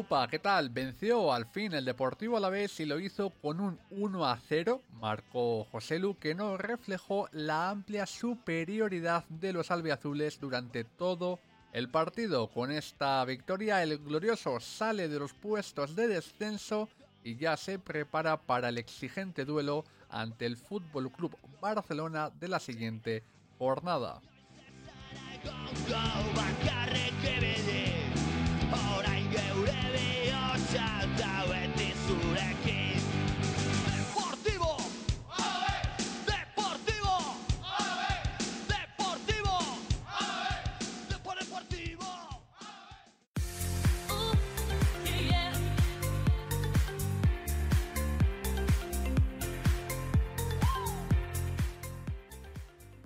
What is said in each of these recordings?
Aupa, ¿qué tal? Venció al fin el Deportivo Alavés y lo hizo con un 1 a 0. Marcó José Lu que no reflejó la amplia superioridad de los albiazules durante todo el partido. Con esta victoria el glorioso sale de los puestos de descenso y ya se prepara para el exigente duelo ante el Fútbol Club Barcelona de la siguiente jornada. Dauet zurekin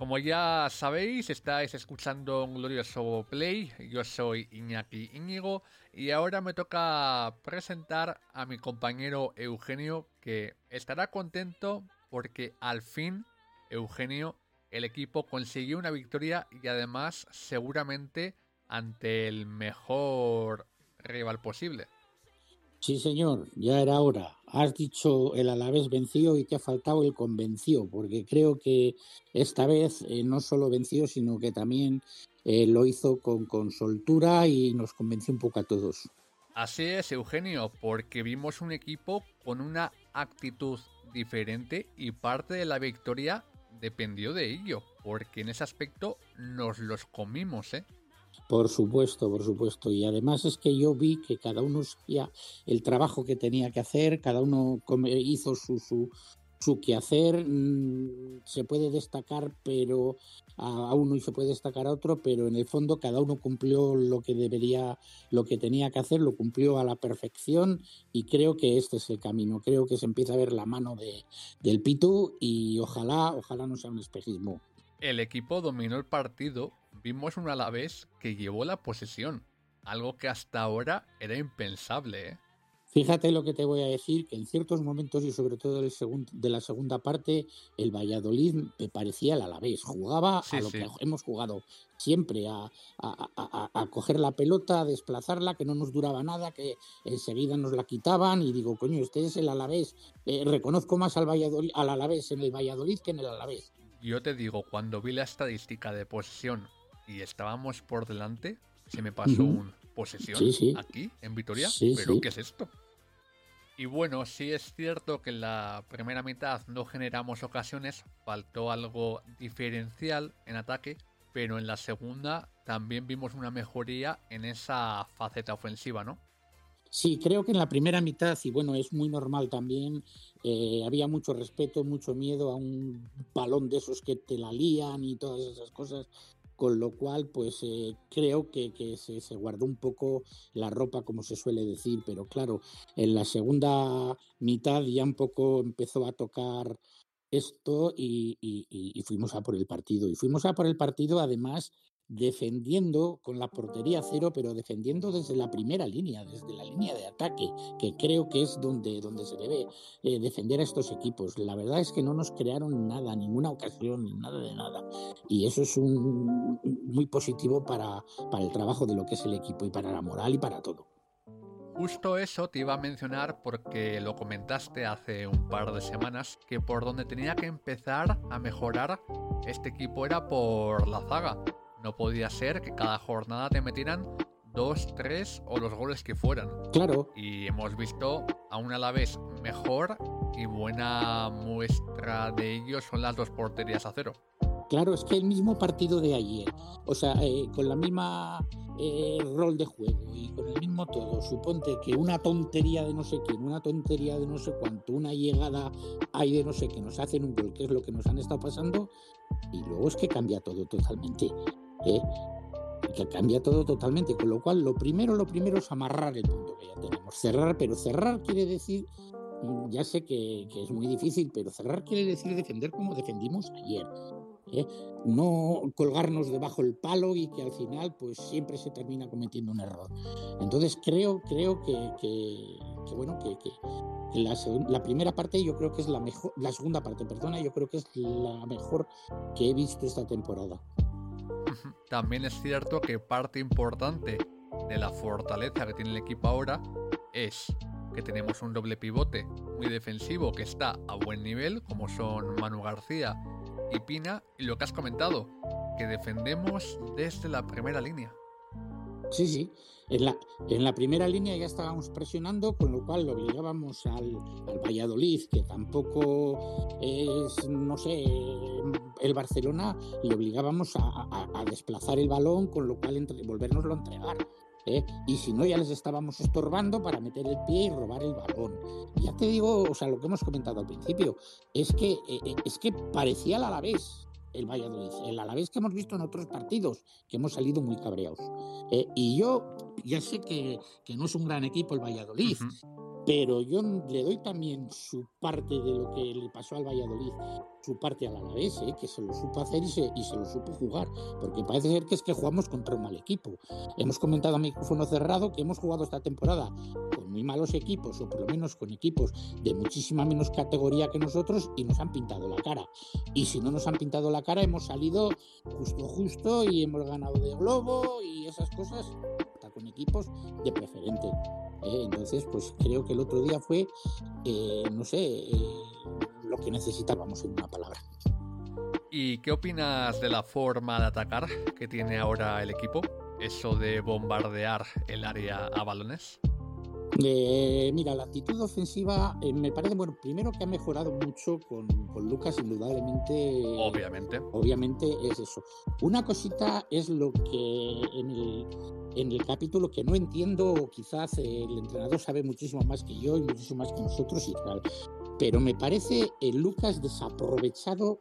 Como ya sabéis, estáis escuchando un glorioso play. Yo soy Iñaki Íñigo y ahora me toca presentar a mi compañero Eugenio que estará contento porque al fin Eugenio el equipo consiguió una victoria y además seguramente ante el mejor rival posible. Sí, señor, ya era hora. Has dicho el Alavés venció y te ha faltado el convenció, porque creo que esta vez eh, no solo venció, sino que también eh, lo hizo con, con soltura y nos convenció un poco a todos. Así es, Eugenio, porque vimos un equipo con una actitud diferente y parte de la victoria dependió de ello, porque en ese aspecto nos los comimos, ¿eh? Por supuesto, por supuesto. Y además es que yo vi que cada uno hacía el trabajo que tenía que hacer, cada uno hizo su, su, su quehacer. Mm, se puede destacar, pero a uno y se puede destacar a otro, pero en el fondo cada uno cumplió lo que debería, lo que tenía que hacer, lo cumplió a la perfección y creo que este es el camino. Creo que se empieza a ver la mano de, del Pitu y ojalá, ojalá no sea un espejismo. El equipo dominó el partido vimos un Alavés que llevó la posesión, algo que hasta ahora era impensable. ¿eh? Fíjate lo que te voy a decir, que en ciertos momentos y sobre todo el de la segunda parte, el Valladolid me parecía el Alavés, jugaba a lo que hemos jugado siempre, a, a, coger la pelota, a desplazarla, que no nos duraba nada, que enseguida nos la quitaban y digo, coño, este es el Alavés, eh, reconozco más al, Valladolid, al Alavés en el Valladolid que en el Alavés. Yo te digo, cuando vi la estadística de posesión y estábamos por delante, se me pasó un posesión aquí en Vitoria, pero ¿qué es esto? Y bueno, sí es cierto que en la primera mitad no generamos ocasiones, faltó algo diferencial en ataque, pero en la segunda también vimos una mejoría en esa faceta ofensiva, ¿no? Sí, creo que en la primera mitad, y bueno, es muy normal también, eh, había mucho respeto, mucho miedo a un balón de esos que te la lían y todas esas cosas con lo cual pues eh, creo que, se, guardó un poco la ropa como se suele decir, pero claro, en la segunda mitad ya un poco empezó a tocar esto y, y fuimos a por el partido. Y fuimos a por el partido además defendiendo con la portería cero, pero defendiendo desde la primera línea, desde la línea de ataque, que creo que es donde, donde se debe eh, defender a estos equipos. La verdad es que no nos crearon nada, ninguna ocasión, nada de nada. Y eso es un, muy positivo para, para el trabajo de lo que es el equipo y para la moral y para todo. Justo eso te iba a mencionar porque lo comentaste hace un par de semanas, que por donde tenía que empezar a mejorar este equipo era por la zaga no podía ser que cada jornada te metieran dos, tres o los goles que fueran. Claro. Y hemos visto a un vez mejor y buena muestra de ello son las dos porterías a cero. Claro, es que el mismo partido de ayer, o sea, eh, con la misma eh, rol de juego y con el mismo todo, suponte que una tontería de no sé quién, una tontería de no sé cuánto, una llegada hay de no sé qué, nos hacen un gol, que es lo que nos han estado pasando, y luego es que cambia todo totalmente. Que cambia todo totalmente, con lo cual lo primero, lo primero es amarrar el punto que ya tenemos, cerrar, pero cerrar quiere decir, mm, ya sé que, es muy difícil, pero cerrar quiere decir defender como defendimos ayer. ¿eh? No colgarnos debajo del palo y que al final pues siempre se termina cometiendo un error. Entonces creo, creo que, que, bueno, que, que la, la, primera parte yo creo que es la mejor, la segunda parte, perdona, yo creo que es la mejor que he visto esta temporada. También es cierto que parte importante de la fortaleza que tiene el equipo ahora es que tenemos un doble pivote muy defensivo que está a buen nivel, como son Manu García y Pina, y lo que has comentado, que defendemos desde la primera línea. Sí, sí. En la, en la primera línea ya estábamos presionando, con lo cual lo obligábamos al, al Valladolid, que tampoco es, no sé, el Barcelona, y obligábamos a, desplazar el balón, con lo cual entre, volvernoslo a entregar. ¿eh? y si no ya les estábamos estorbando para meter el pie y robar el balón. Ya te digo, o sea, lo que hemos comentado al principio, es que, eh, eh es que parecía el Alavés el Valladolid, el Alavés que hemos visto en otros partidos, que hemos salido muy cabreados. Eh, y yo ya sé que, que, no es un gran equipo el Valladolid, uh -huh. pero yo le doy también su parte de lo que le pasó al Valladolid, su parte al Alavés, ¿eh? que se lo supo hacer y se, y se lo supo jugar, porque parece ser que es que jugamos contra un mal equipo. Hemos comentado a micrófono cerrado que hemos jugado esta temporada muy malos equipos, o por lo menos con equipos de muchísima menos categoría que nosotros, y nos han pintado la cara. Y si no nos han pintado la cara, hemos salido justo, justo, y hemos ganado de globo y esas cosas, hasta con equipos de preferente. ¿eh? Entonces, pues creo que el otro día fue, eh, no sé, eh, lo que necesitábamos en una palabra. ¿Y qué opinas de la forma de atacar que tiene ahora el equipo? Eso de bombardear el área a balones. Eh, mira, la actitud ofensiva eh, me parece, bueno, primero que ha mejorado mucho con, con, Lucas, indudablemente. Obviamente. Obviamente es eso. Una cosita es lo que en el, en el capítulo que no entiendo, o quizás el entrenador sabe muchísimo más que yo y muchísimo más que nosotros y tal. Pero me parece el Lucas desaprovechado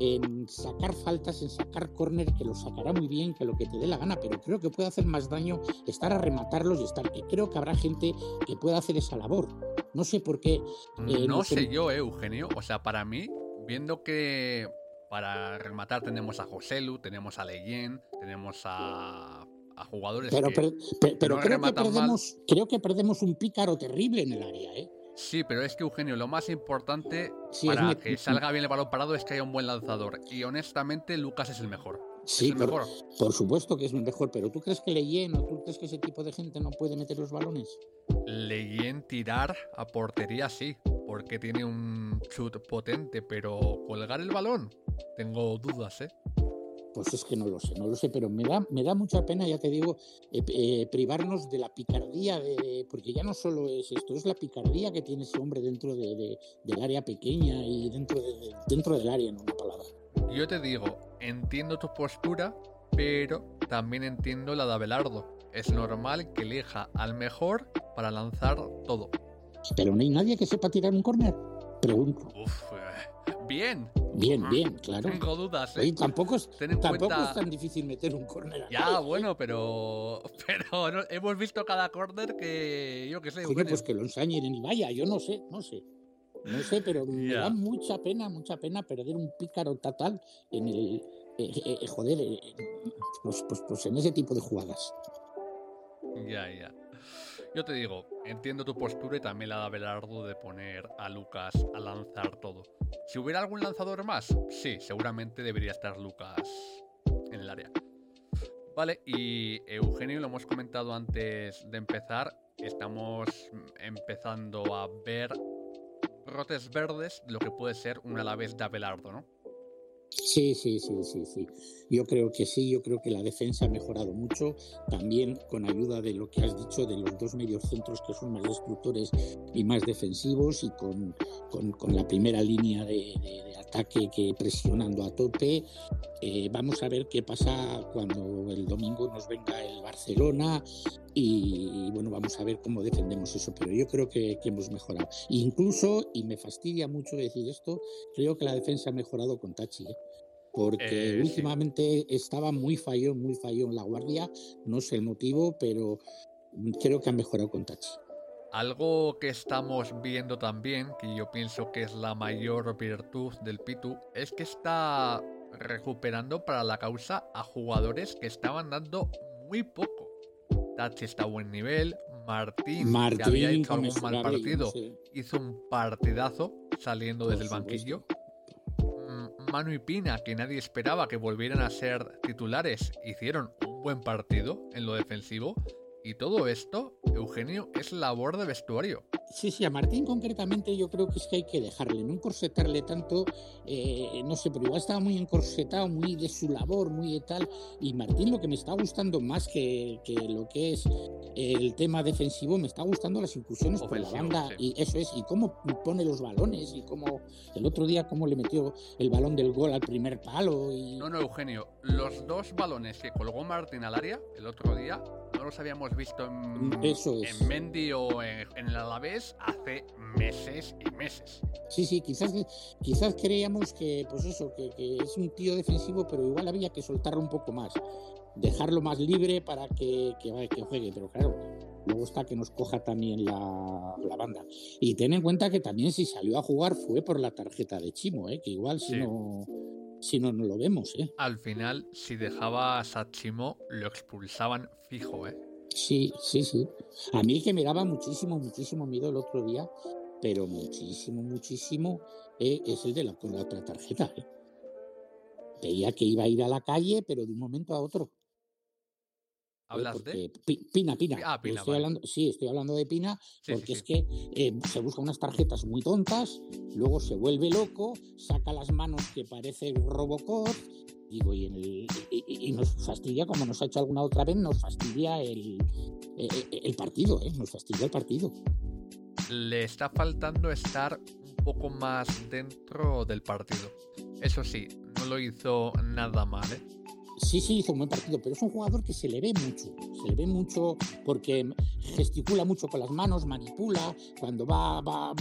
en sacar faltas, en sacar córner, que lo sacará muy bien, que lo que te dé la gana, pero creo que puede hacer más daño estar a rematarlos y estar. Creo que habrá gente que pueda hacer esa labor. No sé por qué. Eh, no, no, sé yo, eh, Eugenio. O sea, para mí, viendo que para rematar tenemos a Joselu, tenemos a Leyen, tenemos a, a jugadores pero, que, pero, pero, pero no creo, que perdemos, creo que perdemos un pícaro terrible en el área, ¿eh? Sí, pero es que Eugenio, lo más importante sí, para que salga bien el balón parado es que haya un buen lanzador. Y honestamente, Lucas es el mejor. Sí, el por, mejor. por, supuesto que es el mejor, pero ¿tú crees que Leyen o tú crees que ese tipo de gente no puede meter los balones? Leyen tirar a portería sí, porque tiene un chut potente, pero colgar el balón, tengo dudas, ¿eh? Pues es que no lo sé, no lo sé, pero me da, me da mucha pena, ya te digo, eh, eh, privarnos de la picardía, de, porque ya no solo es esto, es la picardía que tiene ese hombre dentro de, de, del área pequeña y dentro, de, dentro del área, en una palabra. Yo te digo, entiendo tu postura, pero también entiendo la de Abelardo. Es normal que elija al mejor para lanzar todo. Pero no hay nadie que sepa tirar un córner. Pregunto. Uf, eh, bien. Bien, bien, claro. Tengo dudas. ¿eh? Tampoco es, tampoco cuenta... es tan difícil meter un córner. Ya, nadie, bueno, ¿eh? pero, pero no, hemos visto cada córner que yo qué sé. Oye, pues que lo ensañen y vaya, yo no sé, no sé. No sé, pero me yeah. da mucha pena, mucha pena perder un pícaro total en el. Eh, eh, joder, eh, pues, pues, pues en ese tipo de jugadas. Ya, ya. Yo te digo, entiendo tu postura y también la de Abelardo de poner a Lucas a lanzar todo. Si hubiera algún lanzador más, sí, seguramente debería estar Lucas en el área. Vale, y Eugenio, lo hemos comentado antes de empezar, estamos empezando a ver brotes verdes lo que puede ser un Alavés de Abelardo, ¿no? Sí, sí, sí, sí, sí. Yo creo que sí, yo creo que la defensa ha mejorado mucho, también con ayuda de lo que has dicho de los dos medios centros que son más destructores y más defensivos y con, con, con la primera línea de, de, de, ataque que presionando a tope. Eh, vamos a ver qué pasa cuando el domingo nos venga el Barcelona y, bueno, vamos a ver cómo defendemos eso, pero yo creo que, que hemos mejorado. Incluso, y me fastidia mucho decir esto, creo que la defensa ha mejorado con Tachi. ¿eh? porque eh, últimamente sí. estaba muy fallón, muy fallón la guardia, no sé el motivo, pero creo que ha mejorado con Tachi. Algo que estamos viendo también, que yo pienso que es la mayor virtud del Pitu, es que está recuperando para la causa a jugadores que estaban dando muy poco. Tachi está a buen nivel, Martín, Martín que había hecho algún mal partido, sí. hizo un partidazo saliendo Por desde el banquillo. Manu y Pina, que nadie esperaba que volvieran a ser titulares, hicieron un buen partido en lo defensivo. Y todo esto, Eugenio, es labor de vestuario. Sí, sí, a Martín concretamente yo creo que es que hay que dejarle, no encorsetarle tanto, eh, no sé, pero igual estaba muy encorsetado, muy de su labor, muy de tal. Y Martín lo que me está gustando más que, que lo que es el tema defensivo, me está gustando las incursiones por la banda. Y eso es, y cómo pone los balones, y cómo el otro día cómo le metió el balón del gol al primer palo. Y... No, no, Eugenio, los dos balones que colgó Martín al área el otro día no los habíamos visto en, en Mendy o en, el Alavés hace meses y meses. Sí, sí, quizás, quizás creíamos que, pues eso, que, es un tío defensivo, pero igual había que soltarlo un poco más, dejarlo más libre para que, que, que juegue, pero claro, luego está que nos coja también la, la, banda. Y ten en cuenta que también si salió a jugar fue por la tarjeta de Chimo, ¿eh? que igual si no si no, no lo vemos, ¿eh? Al final, si dejaba a Sachimo, lo expulsaban fijo, ¿eh? Sí, sí, sí. A mí que me daba muchísimo, muchísimo miedo el otro día, pero muchísimo, muchísimo, eh, es el de la, con la otra tarjeta. ¿eh? Veía que iba a ir a la calle, pero de un momento a otro. ¿Hablas de? Pina, Pina. Ah, Pina estoy hablando, sí, estoy hablando de Pina, porque es que eh, se busca unas tarjetas muy tontas, luego se vuelve loco, saca las manos que parece Robocop, digo, y, en el, y, nos fastidia, como nos ha hecho alguna otra vez, nos fastidia el, eh, eh, el partido, ¿eh? nos fastidia el partido. Le está faltando estar un poco más dentro del partido. Eso sí, no lo hizo nada mal, ¿eh? Sí, sí, hizo un buen partido, pero es un jugador que se le ve mucho. Se le ve mucho porque gesticula mucho con las manos, manipula, cuando va, va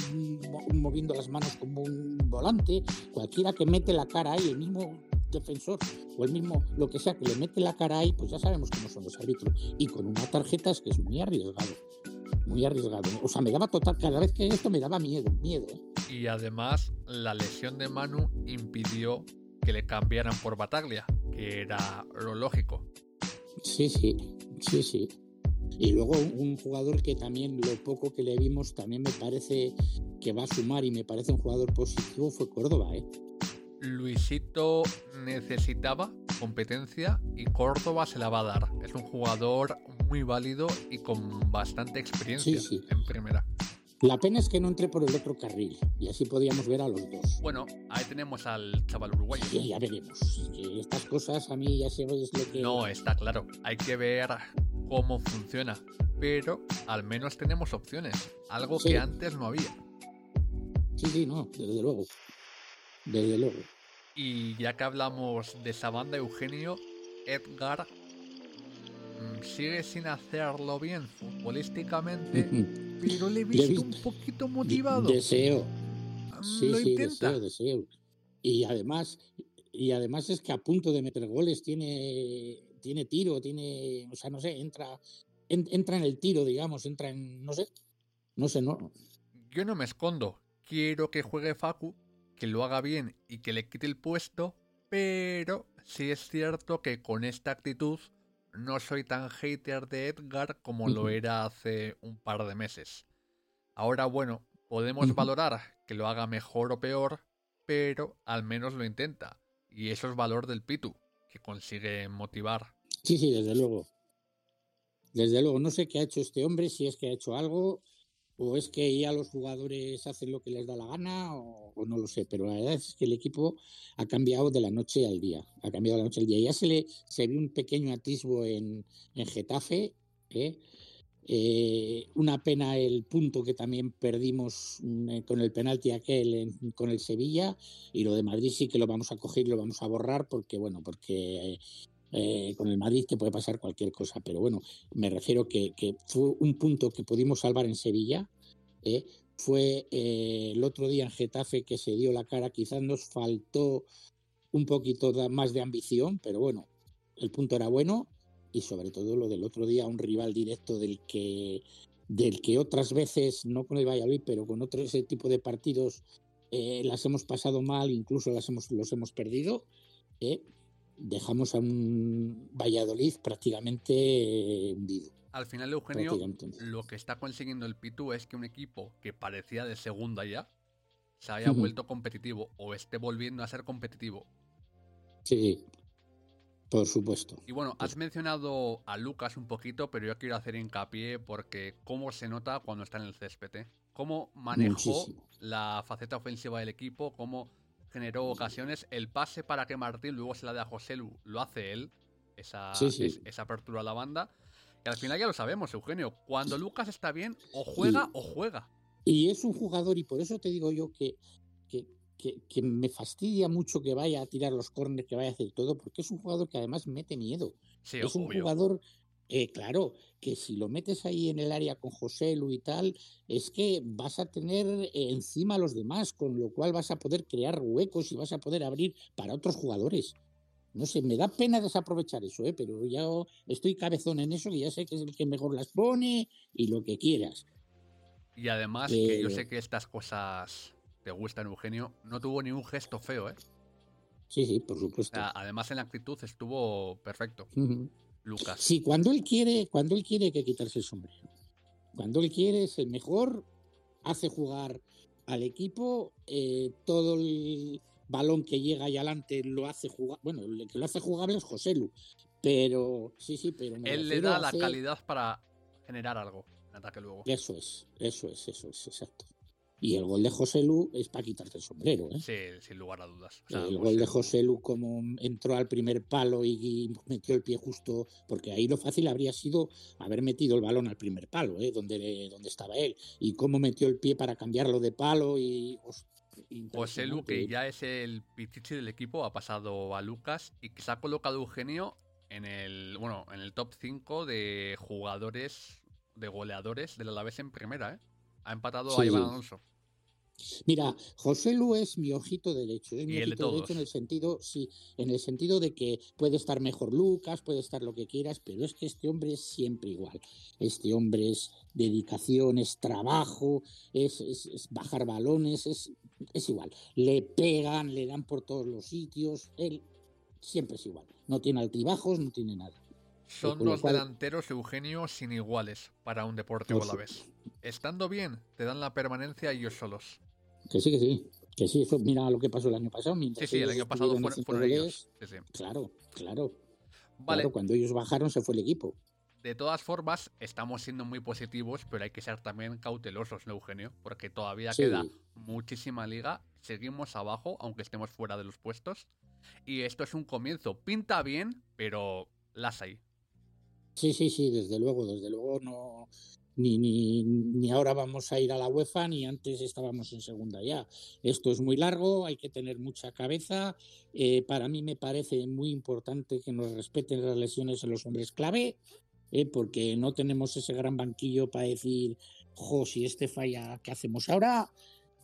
moviendo las manos como un volante. Cualquiera que mete la cara ahí, el mismo defensor o el mismo, lo que sea, que le mete la cara ahí, pues ya sabemos cómo son los árbitros. Y con una tarjeta es que es muy arriesgado. Muy arriesgado. O sea, me daba total, cada vez que esto me daba miedo, miedo. ¿eh? Y además, la lesión de Manu impidió que le cambiaran por Bataglia era lo lógico. Sí, sí, sí, sí. Y luego un jugador que también lo poco que le vimos también me parece que va a sumar y me parece un jugador positivo fue Córdoba, ¿eh? Luisito necesitaba competencia y Córdoba se la va a dar. Es un jugador muy válido y con bastante experiencia en primera. La pena es que no entré por el otro carril y así podíamos ver a los dos. Bueno, ahí tenemos al chaval uruguayo. Sí, ya veremos. estas cosas a mí ya sé lo que. No, está claro. Hay que ver cómo funciona. Pero al menos tenemos opciones. Algo que antes no había. Sí, sí, no, desde luego. Desde luego. Y ya que hablamos de esa banda, Eugenio, Edgar mm, sigue sin hacerlo bien futbolísticamente. Pero le he visto, un poquito motivado. Deseo. Mm, sí, sí, deseo, deseo. Y además, y además es que a punto de meter goles tiene, tiene tiro, tiene, o sea, no sé, entra, entra en el tiro, digamos, entra en, no sé, no sé, no. Yo no me escondo, quiero que juegue Facu, que lo haga bien y que le quite el puesto, pero sí es cierto que con esta actitud no soy tan hater de Edgar como lo era hace un par de meses. Ahora, bueno, podemos valorar que lo haga mejor o peor, pero al menos lo intenta. Y eso es valor del Pitu, que consigue motivar. Sí, sí, desde luego. Desde luego, no sé qué ha hecho este hombre, si es que ha hecho algo, o es que ya los jugadores hacen lo que les da la gana o, no lo sé, pero la verdad es que el equipo ha cambiado de la noche al día, ha cambiado de la noche al día. Ya se le se vio un pequeño atisbo en, en Getafe, ¿eh? Eh, una pena el punto que también perdimos mm, con el penalti aquel con el Sevilla y lo de Madrid sí que lo vamos a coger lo vamos a borrar porque bueno porque eh, con el Madrid que puede pasar cualquier cosa, pero bueno, me refiero que, que fue un punto que pudimos salvar en Sevilla, eh, fue eh, el otro día en Getafe que se dio la cara, quizás nos faltó un poquito más de ambición, pero bueno, el punto era bueno y sobre todo lo del otro día, un rival directo del que del que otras veces, no con el Valladolid, pero con otro ese tipo de partidos las hemos pasado mal, incluso las hemos, los hemos perdido dejamos a un Valladolid prácticamente eh, hundido. Al final, Eugenio, lo que está consiguiendo el Pitu es que un equipo que parecía de segunda ya se haya vuelto competitivo o esté volviendo a ser competitivo. Sí, Por supuesto. Y bueno, has mencionado a Lucas un poquito, pero yo quiero hacer hincapié porque cómo se nota cuando está en el césped. ¿eh? Cómo manejó la faceta ofensiva del equipo, cómo generó ocasiones. El pase para que Martín luego se la dé a José Lu, lo hace él, esa, esa apertura a la banda. Y al final ya lo sabemos, Eugenio. Cuando Lucas está bien, o juega o juega. Y es un jugador, y por eso te digo yo que, que, me fastidia mucho que vaya a tirar los córneres, que vaya a hacer todo, porque es un jugador que además mete miedo. es un jugador, eh, claro, que si lo metes ahí en el área con José Lu y tal, es que vas a tener encima a los demás, con lo cual vas a poder crear huecos y vas a poder abrir para otros jugadores. No sé, me da pena desaprovechar eso, ¿eh? pero ya estoy cabezón en eso y ya sé que es el que mejor las pone y lo que quieras. Y además, que yo sé que estas cosas te gustan, Eugenio, no tuvo ni un gesto feo, ¿eh? Sí, sí, por supuesto. además, en la actitud estuvo perfecto. Lucas. Sí, cuando él quiere, cuando él quiere hay que quitarse el sombrero. Cuando él quiere es el mejor, hace jugar al equipo, eh, todo el balón que llega ahí adelante lo hace jugar, bueno, el que lo hace jugable es José Lu, pero sí, sí, pero él le da la calidad para generar algo en ataque luego. Eso es, eso es, eso es, exacto. Y el gol de José Lu es para quitarte el sombrero. ¿eh? Sí, sin lugar a dudas. el gol de José Lu, como entró al primer palo y, metió el pie justo, porque ahí lo fácil habría sido haber metido el balón al primer palo, ¿eh? donde, donde estaba él. Y cómo metió el pie para cambiarlo de palo. y José Lu, que ya es el pichichi del equipo, ha pasado a Lucas y que se ha colocado Eugenio en el, bueno, en el top 5 de jugadores, de goleadores del Alavés en primera. ¿eh? Ha empatado a Iván Alonso. Mira, José Lu es mi ojito derecho, es mi ojito derecho en el sentido, sí, en el sentido de que puede estar mejor Lucas, puede estar lo que quieras, pero es que este hombre es siempre igual. Este hombre es dedicación, es trabajo, es, bajar balones, es, es igual. Le pegan, le dan por todos los sitios, él siempre es igual. No tiene altibajos, no tiene nada. Son dos delanteros, Eugenio, sin iguales para un deportivo a la vez. Estando bien, te dan la permanencia ellos solos. Que sí, que sí. Que sí, eso, mira lo que pasó el año pasado. Sí, sí, el año pasado fueron, ellos. Claro, claro. Vale. cuando ellos bajaron se fue el equipo. De todas formas, estamos siendo muy positivos, pero hay que ser también cautelosos, ¿no, Eugenio? Porque todavía queda muchísima liga. Seguimos abajo, aunque estemos fuera de los puestos. Y esto es un comienzo. Pinta bien, pero las hay. Sí, sí, sí, desde luego, desde luego no, ni, ni, ni, ahora vamos a ir a la UEFA, ni antes estábamos en segunda ya. Esto es muy largo, hay que tener mucha cabeza. Eh, para mí me parece muy importante que nos respeten las lesiones en los hombres clave, eh, porque no tenemos ese gran banquillo para decir, jo, si este falla, ¿qué hacemos ahora?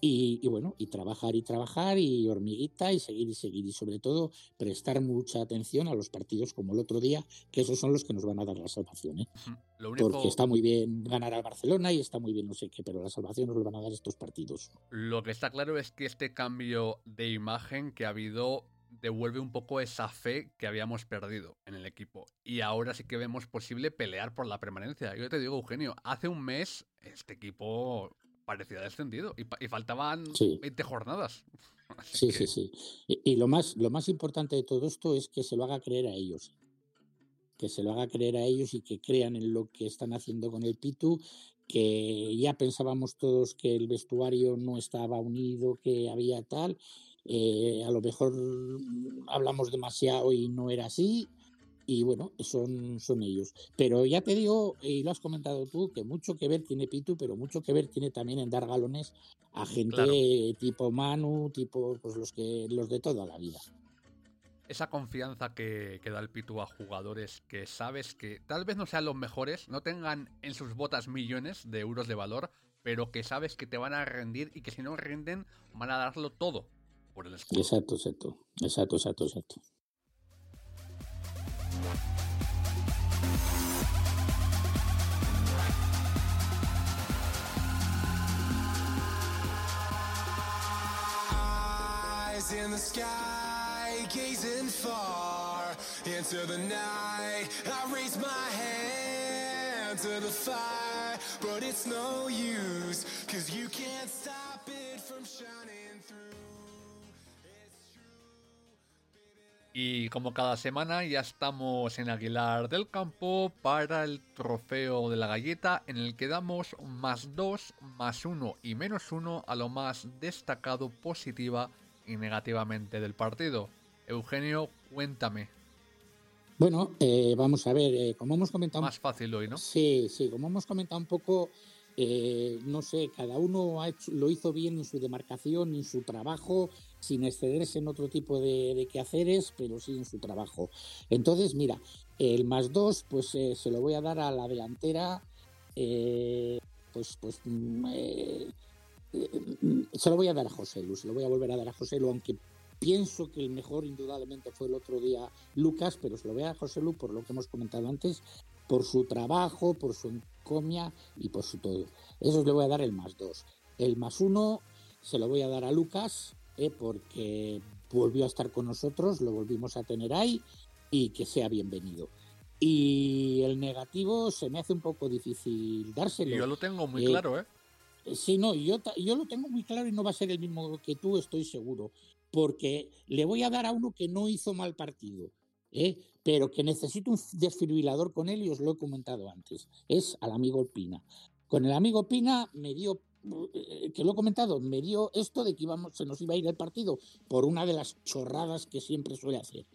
Y, bueno, y trabajar y trabajar y hormiguita y seguir y seguir y sobre todo prestar mucha atención a los partidos como el otro día, que esos son los que nos van a dar la salvación. ¿eh? Porque está muy bien ganar al Barcelona y está muy bien no sé qué, pero la salvación nos lo van a dar estos partidos. Lo que está claro es que este cambio de imagen que ha habido devuelve un poco esa fe que habíamos perdido en el equipo. Y ahora sí que vemos posible pelear por la permanencia. Yo te digo, Eugenio, hace un mes este equipo parecía descendido y, faltaban 20 jornadas. sí, sí, sí. Y, lo, más, lo más importante de todo esto es que se lo haga creer a ellos. Que se lo haga creer a ellos y que crean en lo que están haciendo con el Pitu, que ya pensábamos todos que el vestuario no estaba unido, que había tal. Eh, a lo mejor hablamos demasiado y no era así y bueno, son, son ellos. Pero ya te digo, y lo has comentado tú, que mucho que ver tiene Pitu, pero mucho que ver tiene también en dar galones a gente tipo Manu, tipo pues los que los de toda la vida. Esa confianza que, que, da el Pitu a jugadores que sabes que tal vez no sean los mejores, no tengan en sus botas millones de euros de valor, pero que sabes que te van a rendir y que si no rinden van a darlo todo por el escudo. Exacto, exacto, exacto, exacto, exacto. In the sky, gazing far into the night. I raise my hand to the fire, but it's no use, cause you can't stop it from shining Y como cada semana ya estamos en Aguilar del Campo para el trofeo de la galleta en el que damos más 2, más 1 y menos 1 a lo más destacado positiva y negativamente del partido. Eugenio, cuéntame. Bueno, eh, vamos a ver, eh, como hemos comentado... Más fácil hoy, ¿no? Sí, sí, como hemos comentado un poco, eh, no sé, cada uno ha lo hizo bien en su demarcación, en su trabajo, sin excederse en otro tipo de, quehaceres, pero sí en su trabajo. Entonces, mira, el más dos, pues eh, se lo voy a dar a la delantera, eh, pues, pues mm, se lo voy a dar a José Lu, se lo voy a volver a dar a José Lu, aunque pienso que el mejor indudablemente fue el otro día Lucas, pero se lo voy a dar a José Lu por lo que hemos comentado antes, por su trabajo, por su encomia y por su todo. Eso le voy a dar el más dos. El más uno se lo voy a dar a Lucas, ¿eh? porque volvió a estar con nosotros, lo volvimos a tener ahí y que sea bienvenido. Y el negativo se me hace un poco difícil dárselo. Yo lo tengo muy claro, ¿eh? ¿eh? Sí, no, yo, yo lo tengo muy claro y no va a ser el mismo que tú, estoy seguro. Porque le voy a dar a uno que no hizo mal partido, ¿eh? pero que necesito un desfibrilador con él y os lo he comentado antes. Es al amigo Pina. Con el amigo Pina me dio eh, que lo he comentado, me dio esto de que íbamos, se nos iba a ir el partido por una de las chorradas que siempre suele hacer.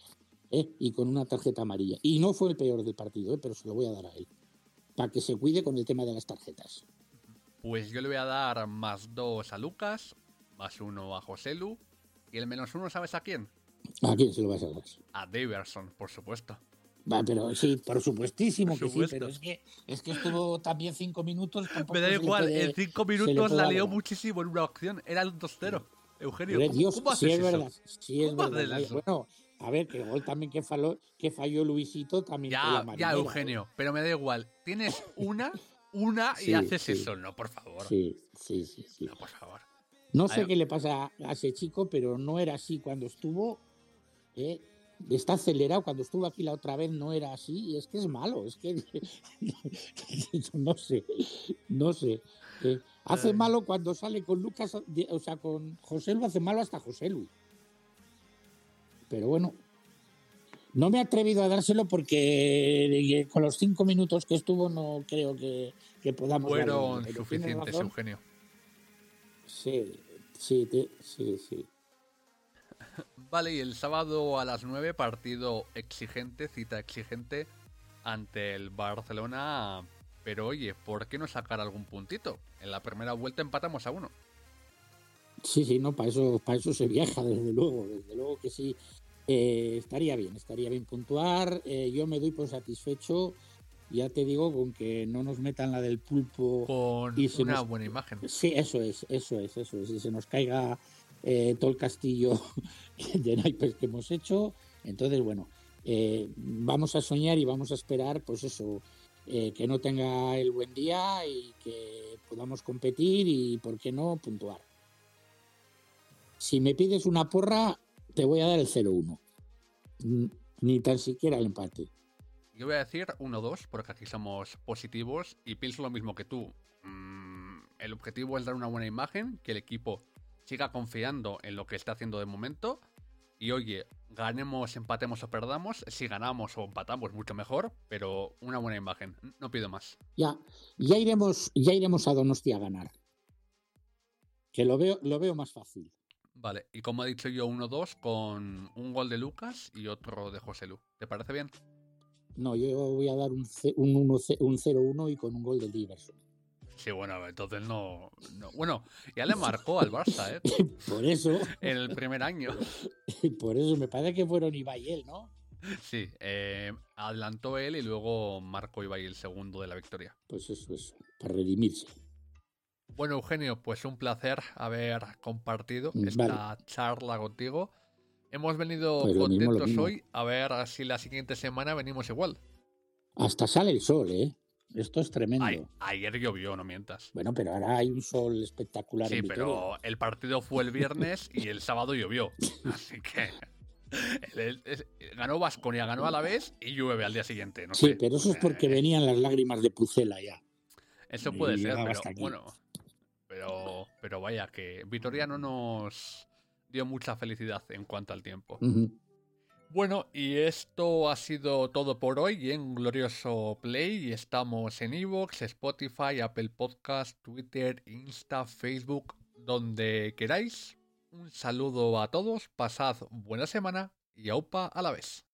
¿eh? Y con una tarjeta amarilla. Y no fue el peor del partido, ¿eh? pero se lo voy a dar a él. Para que se cuide con el tema de las tarjetas. Pues yo le voy a dar más dos a Lucas, más uno a Joselu. Y el menos uno, ¿sabes a quién? ¿A quién se lo vas a dar? A Daverson, por supuesto pero sí, por supuestísimo que sí, pero es que, es que estuvo también cinco minutos. Me da igual, en cinco minutos la lió muchísimo en una acción, era el 2-0. Eugenio, ¿cómo, Dios, sí es verdad, sí es verdad. Bueno, a ver, que el gol también que falló, que falló Luisito también. Ya, ya, Eugenio, pero me da igual. Tienes una, una y haces eso, no, por favor. Sí, sí, sí. sí. No, por favor. No sé qué le pasa a ese chico, pero no era así cuando estuvo. ¿Eh? está acelerado. Cuando estuvo aquí la otra vez no era así y es que es malo. Es que no sé, no sé. hace malo cuando sale con Lucas, o sea, con José Lu hace malo hasta José Lu. Pero bueno, no me he atrevido a dárselo porque con los cinco minutos que estuvo no creo que, que podamos. Fueron suficientes, Eugenio. Sí, sí, sí, sí. Vale, y el sábado a las 9, partido exigente, cita exigente ante el Barcelona. Pero oye, ¿por qué no sacar algún puntito? En la primera vuelta empatamos a uno. Sí, sí, no, para eso, para eso se viaja, desde luego, desde luego que sí. Eh, estaría bien, estaría bien puntuar. Eh, yo me doy por satisfecho, ya te digo, con que no nos metan la del pulpo. Con una buena imagen. Sí, eso es, eso es, eso es. Y se nos caiga eh, todo el castillo de naipes que hemos hecho. Entonces, bueno, eh, vamos a soñar y vamos a esperar, pues eso, eh, que no tenga el buen día y que podamos competir y, ¿por qué no?, puntuar. Si me pides una porra, te voy a dar el 0-1. Ni tan siquiera el empate. Yo voy a decir 1-2, porque aquí somos positivos y pienso lo mismo que tú. Mm, el objetivo es dar una buena imagen, que el equipo siga confiando en lo que está haciendo de momento. Y oye, ganemos, empatemos o perdamos. Si ganamos o empatamos, mucho mejor, pero una buena imagen. No pido más. Ya, ya iremos, ya iremos a Donostia a ganar. Que lo veo, lo veo más fácil. Vale, y como ha dicho yo, 1-2 con un gol de Lucas y otro de José Lu. ¿Te parece bien? No, yo voy a dar un 0-1 y con un gol de Diverson. Sí, bueno, entonces no, Bueno, ya le marcó al Barça, ¿eh? Por eso. En el primer año. Por eso me parece que fueron Ibai y él, ¿no? Sí, eh, adelantó él y luego marcó Ibai el segundo de la victoria. Pues eso, es, para redimirse. Bueno, Eugenio, pues un placer haber compartido mm, esta charla contigo. Hemos venido pues contentos hoy a ver si la siguiente semana venimos igual. Hasta sale el sol, ¿eh? Esto es tremendo. ayer llovió, no mientas. Bueno, pero ahora hay un sol espectacular. Sí, pero el partido fue el viernes y el sábado llovió. Así que ganó Vasconia, ganó a la vez y llueve al día siguiente. sí, pero eso es porque venían las lágrimas de Pucela ya. Eso puede ser, pero bueno. Pero, pero vaya, que Vitoria no nos dio mucha felicidad en cuanto al tiempo. Bueno, y esto ha sido todo por hoy en Glorioso Play. Estamos en Evox, Spotify, Apple Podcast, Twitter, Insta, Facebook, donde queráis. Un saludo a todos, pasad buena semana y aupa a la vez.